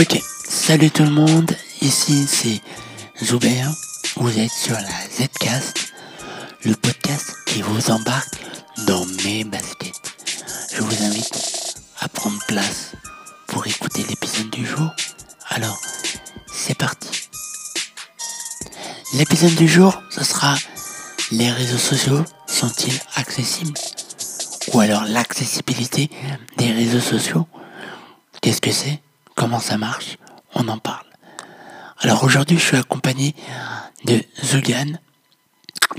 Ok, salut tout le monde, ici c'est Zoubert, vous êtes sur la Zcast, le podcast qui vous embarque dans mes baskets. Je vous invite à prendre place pour écouter l'épisode du jour. Alors, c'est parti. L'épisode du jour, ce sera les réseaux sociaux sont-ils accessibles Ou alors l'accessibilité des réseaux sociaux? Qu'est-ce que c'est? Comment ça marche On en parle. Alors aujourd'hui, je suis accompagné de Zugan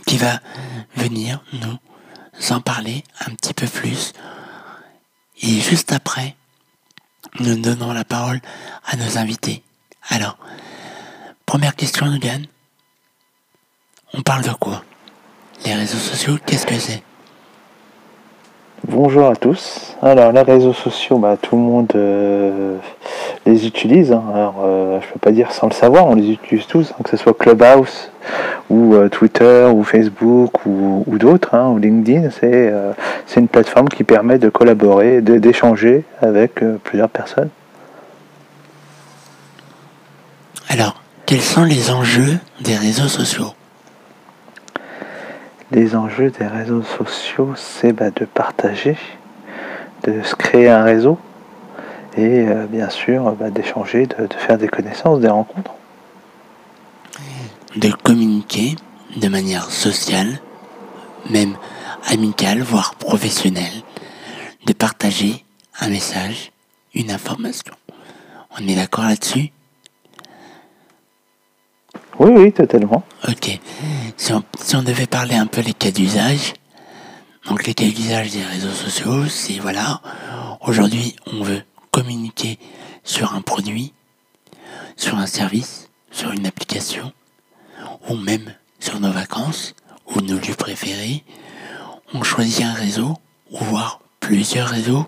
qui va venir nous en parler un petit peu plus. Et juste après, nous donnons la parole à nos invités. Alors, première question, Zugan. On parle de quoi? Les réseaux sociaux, qu'est-ce que c'est? Bonjour à tous. Alors les réseaux sociaux, bah, tout le monde euh, les utilise. Hein. Alors euh, je peux pas dire sans le savoir, on les utilise tous, hein, que ce soit Clubhouse ou euh, Twitter ou Facebook ou, d'autres, hein, ou LinkedIn. C'est c'est une plateforme qui permet de collaborer, d'échanger avec plusieurs personnes. Alors, quels sont les enjeux des réseaux sociaux? Les enjeux des réseaux sociaux, c'est bah, de partager, de se créer un réseau et euh, bien sûr bah, d'échanger, de, faire des connaissances, des rencontres. De communiquer de manière sociale, même amicale, voire professionnelle, de partager un message, une information. On est d'accord là-dessus? Oui, oui, totalement. Ok. Si on, devait parler un peu les cas d'usage, donc les cas d'usage des réseaux sociaux, c'est voilà, aujourd'hui on veut communiquer sur un produit, sur un service, sur une application, ou même sur nos vacances, ou nos lieux préférés. On choisit un réseau, ou voire plusieurs réseaux.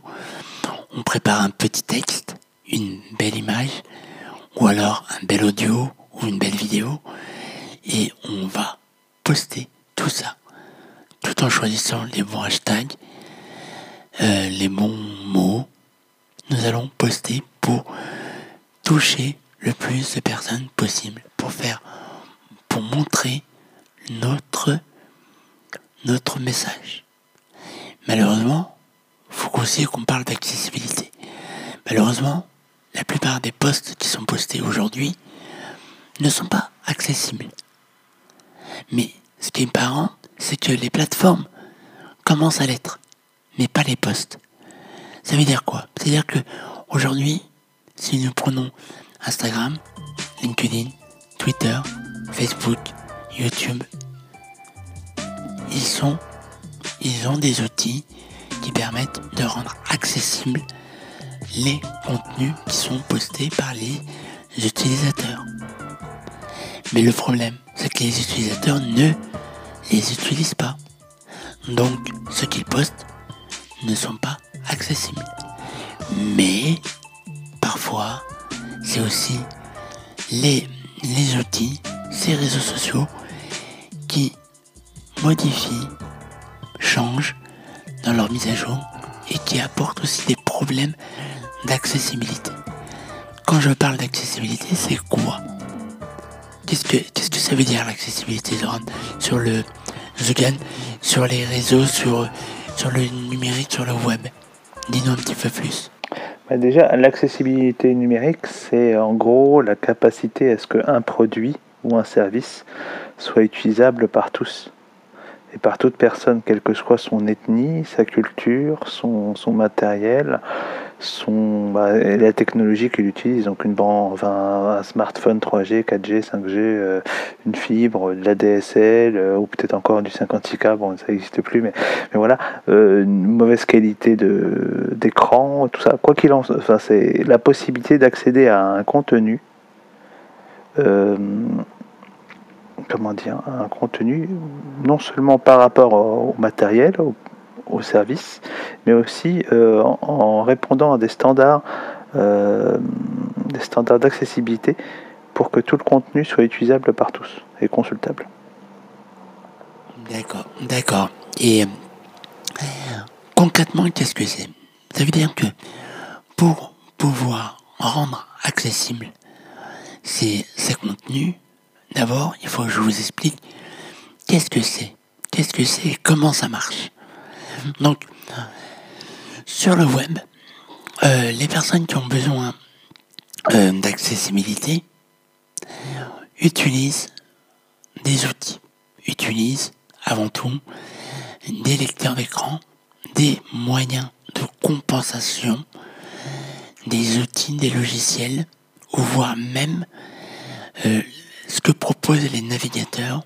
On prépare un petit texte, une belle image, ou alors un bel audio, ou une belle vidéo et on va poster tout ça tout en choisissant les bons hashtags, euh, les bons mots. Nous allons poster pour toucher le plus de personnes possible, pour faire, pour montrer notre, message. Malheureusement, il faut aussi qu'on parle d'accessibilité. Malheureusement, la plupart des posts qui sont postés aujourd'hui ne sont pas accessibles. Mais ce qui est parent, c'est que les plateformes commencent à l'être, mais pas les posts. Ça veut dire quoi? C'est-à-dire que aujourd'hui, si nous prenons Instagram, LinkedIn, Twitter, Facebook, YouTube, ils ont des outils qui permettent de rendre accessibles les contenus qui sont postés par les utilisateurs. Mais le problème, c'est que les utilisateurs ne les utilisent pas. Donc, ce qu'ils postent ne sont pas accessibles. Mais, parfois, c'est aussi les, les outils, ces réseaux sociaux, qui modifient, changent dans leur mise à jour et qui apportent aussi des problèmes d'accessibilité. Quand je parle d'accessibilité, c'est quoi? Qu'est-ce que, qu'est-ce que ça veut dire l'accessibilité sur le Zugan, sur les réseaux, sur, sur le numérique, sur le web? Dis-nous un petit peu plus. Bah déjà, l'accessibilité numérique, c'est en gros la capacité à ce qu'un produit ou un service soit utilisable par tous et par toute personne, quelle que soit son ethnie, sa culture, son, son matériel, son, bah, la technologie qu'il utilise, donc une enfin, un smartphone 3G, 4G, 5G, une fibre, de la DSL, euh, ou peut-être encore du 56K, bon ça n'existe plus, mais, mais voilà, euh, une mauvaise qualité d'écran, tout ça, quoi qu'il en soit, c'est la possibilité d'accéder à un contenu. Euh, comment dire, un contenu non seulement par rapport au matériel, au, service, mais aussi euh, en, répondant à des standards, euh, des standards d'accessibilité pour que tout le contenu soit utilisable par tous et consultable. D'accord, d'accord. Et concrètement, qu'est-ce que c'est? Ça veut dire que pour pouvoir rendre accessibles, ces, ces contenus, d'abord, il faut que je vous explique qu'est-ce que c'est, qu'est-ce que c'est? Et comment ça marche? Donc, sur le web, euh, les personnes qui ont besoin euh, d'accessibilité utilisent des outils, utilisent avant tout des lecteurs d'écran, des moyens de compensation, des outils, des logiciels, voire même euh, ce que proposent les navigateurs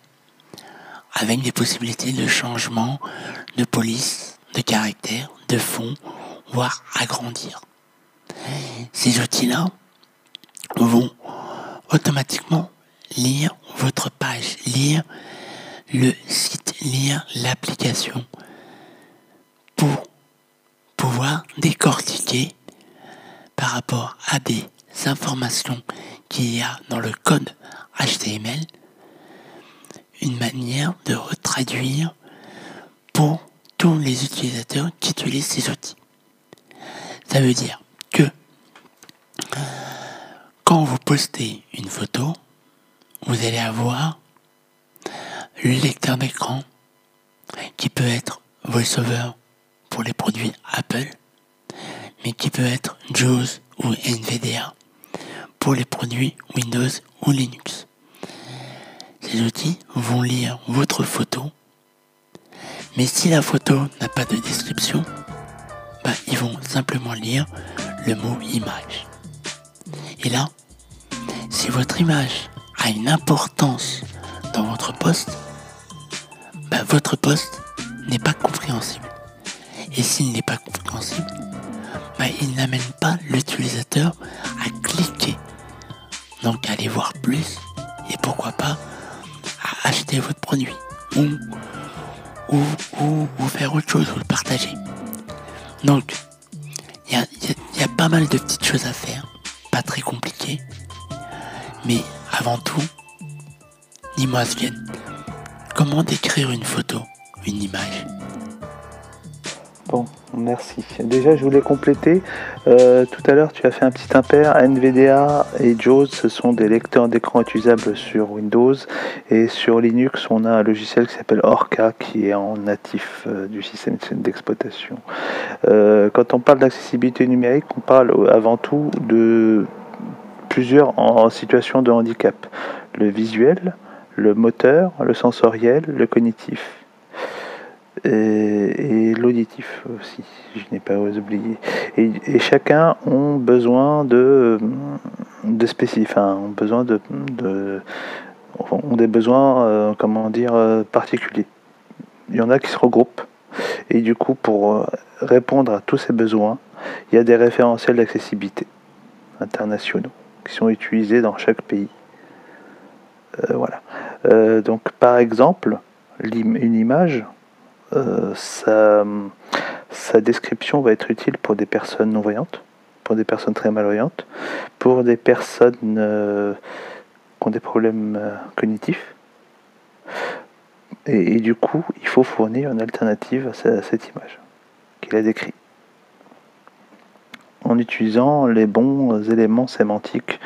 avec des possibilités de changement, de police, de caractère, de fond, voire agrandir. Ces outils-là vont automatiquement lire votre page, lire le site, lire l'application pour pouvoir décortiquer par rapport à des informations qu'il y a dans le code HTML une manière de retraduire pour tous les utilisateurs qui utilisent ces outils. Ça veut dire que quand vous postez une photo, vous allez avoir le lecteur d'écran qui peut être VoiceOver pour les produits Apple, mais qui peut être JAWS ou NVDA pour les produits Windows ou Linux. Ces outils vont lire votre photo, mais si la photo n'a pas de description, bah, ils vont simplement lire le mot image. Et là, si votre image a une importance dans votre poste, bah, votre poste n'est pas compréhensible. Et s'il n'est pas compréhensible, bah, il n'amène pas l'utilisateur à cliquer. Donc aller voir plus et pourquoi pas acheter votre produit ou, ou, ou, faire autre chose ou le partager. Donc, il y a, y a pas mal de petites choses à faire, pas très compliquées, mais avant tout, dis-moi Sven, comment décrire une photo, une image? Bon, merci. Déjà, je voulais compléter. Euh, tout à l'heure, tu as fait un petit impair. NVDA et JAWS, ce sont des lecteurs d'écran utilisables sur Windows. Et sur Linux, on a un logiciel qui s'appelle Orca, qui est en natif euh, du système d'exploitation. Euh, quand on parle d'accessibilité numérique, on parle avant tout de plusieurs en situation de handicap. Le visuel, le moteur, le sensoriel, le cognitif et, l'auditif aussi, je n'ai pas oublié. Et, chacun ont besoin de, de spécifiques, enfin, ont besoin de, de ont des besoins, euh, comment dire, euh, particuliers. Il y en a qui se regroupent et du coup, pour euh, répondre à tous ces besoins, il y a des référentiels d'accessibilité internationaux qui sont utilisés dans chaque pays. voilà. donc, par exemple, une image, euh, sa, description va être utile pour des personnes non-voyantes, pour des personnes très malvoyantes, pour des personnes euh, qui ont des problèmes euh, cognitifs. Et, du coup, il faut fournir une alternative à, cette image qu'il a décrite en utilisant les bons éléments sémantiques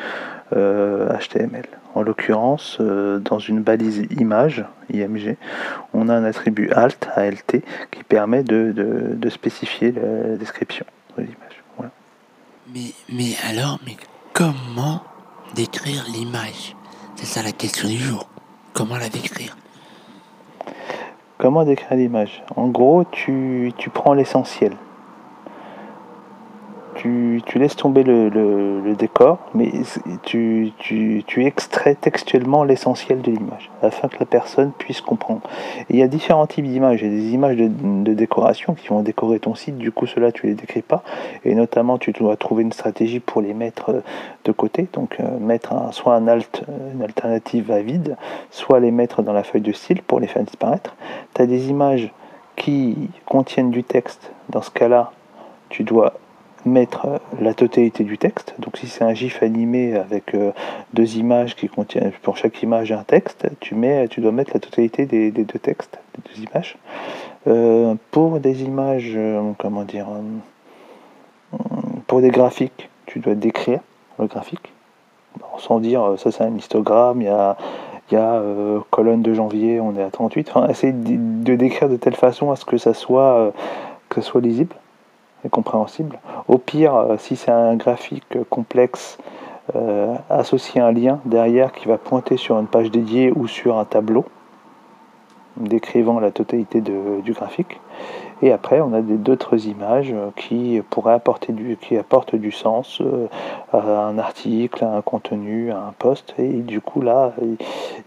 HTML. En l'occurrence, euh, dans une balise image, IMG, on a un attribut alt, ALT, qui permet de, spécifier la description de l'image. Mais, mais alors, mais comment décrire l'image? C'est ça la question du jour. Comment la décrire? Comment décrire l'image? En gros, tu prends l'essentiel tu, laisses tomber le, décor, mais tu, extrais textuellement l'essentiel de l'image, afin que la personne puisse comprendre. il y a différents types d'images. Il y a des images de, décoration qui vont décorer ton site, du coup cela tu les décris pas, et notamment tu dois trouver une stratégie pour les mettre euh, de côté, donc euh, mettre soit un alt, euh, une alternative à vide, soit les mettre dans la feuille de style pour les faire disparaître. Tu as des images qui contiennent du texte, dans ce cas-là, tu dois mettre euh, la totalité du texte. Donc si c'est un GIF animé avec euh, deux images qui contiennent pour chaque image un texte, tu mets, tu dois mettre la totalité des, deux textes, des deux images. Euh, pour des images, comment dire, pour des graphiques, tu dois décrire le graphique. sans dire ça c'est un histogramme, il y a, y a colonne de janvier, on est à 38. Enfin, essayer de, décrire de telle façon à ce que ça soit, que ça soit lisible compréhensible. Au pire, si c'est un graphique complexe, associer un lien derrière qui va pointer sur une page dédiée ou sur un tableau décrivant la totalité du graphique. Et après, on a d'autres images euh, qui pourraient apporter du, qui apportent du sens euh, à un article, à un contenu, à un poste. Et du coup, là,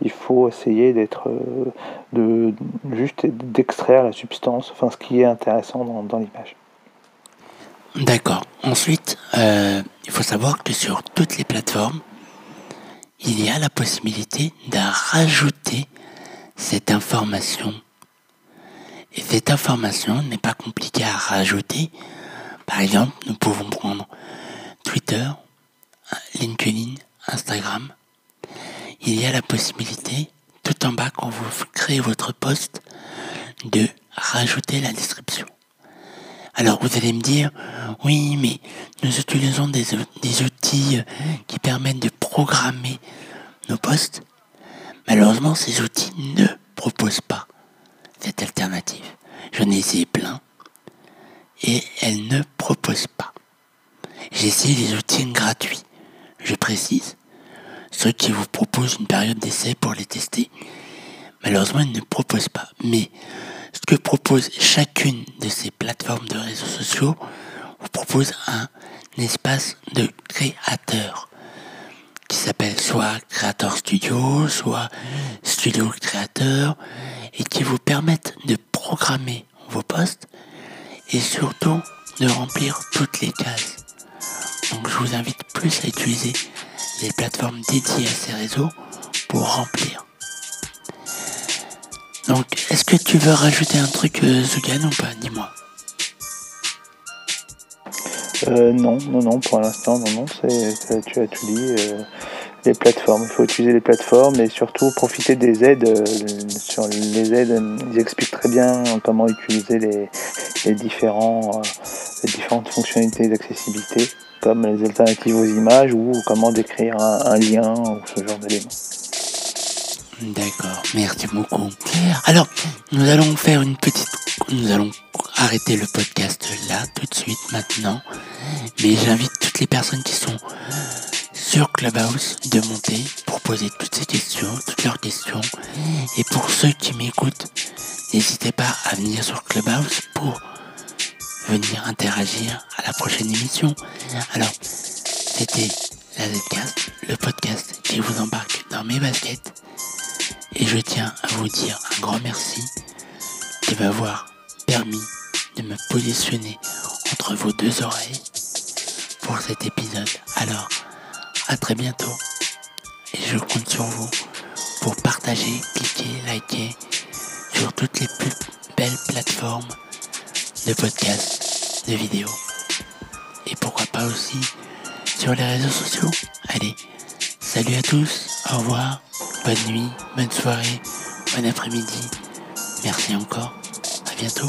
il faut essayer d'être, euh, de, juste d'extraire la substance, enfin, ce qui est intéressant dans, l'image. D'accord. Ensuite, il faut savoir que sur toutes les plateformes, il y a la possibilité de rajouter cette information. Et cette information n'est pas compliquée à rajouter. Par exemple, nous pouvons prendre Twitter, LinkedIn, Instagram. Il y a la possibilité, tout en bas quand vous créez votre poste, de rajouter la description. Alors vous allez me dire, oui, mais nous utilisons des, des outils qui permettent de programmer nos postes. Malheureusement, ces outils ne proposent pas cette alternative. J'en ai essayé plein et elles ne proposent pas. J'ai essayé les outils gratuits, je précise, ceux qui vous proposent une période d'essai pour les tester. Malheureusement, ils ne proposent pas. Mais ce que propose chacune de ces plateformes de réseaux sociaux vous propose un espace de créateur qui s'appelle soit Creator Studio, soit Studio Créateur, et qui vous permettent de programmer vos postes et surtout de remplir toutes les cases. Donc je vous invite plus à utiliser les plateformes dédiées à ces réseaux pour remplir. Donc est-ce que tu veux rajouter un truc euh, Zugan ou pas? Dis-moi. Euh, non, non, non, pour l'instant, non, non, c'est, tu as tout dit. Euh, les plateformes, il faut utiliser les plateformes et surtout profiter des aides. Euh, sur les aides, ils expliquent très bien comment utiliser les, différentes fonctionnalités d'accessibilité, comme les alternatives aux images ou comment décrire un, lien ou ce genre d'éléments. D'accord, merci beaucoup. Alors, nous allons faire une petite... Nous allons arrêter le podcast là, tout de suite, maintenant. Mais j'invite toutes les personnes qui sont sur Clubhouse de monter pour poser toutes ces questions, toutes leurs questions. Et pour ceux qui m'écoutent, n'hésitez pas à venir sur Clubhouse pour venir interagir à la prochaine émission. Alors, c'était la Zcast, le podcast qui vous embarque dans mes baskets. Et je tiens à vous dire un grand merci de m'avoir permis de me positionner entre vos deux oreilles pour cet épisode. Alors, à très bientôt. Et je compte sur vous pour partager, cliquer, liker sur toutes les plus belles plateformes de podcasts, de vidéos. Et pourquoi pas aussi sur les réseaux sociaux. Allez, salut à tous, au revoir, bonne nuit, bonne soirée, bon après-midi. Merci encore, à bientôt.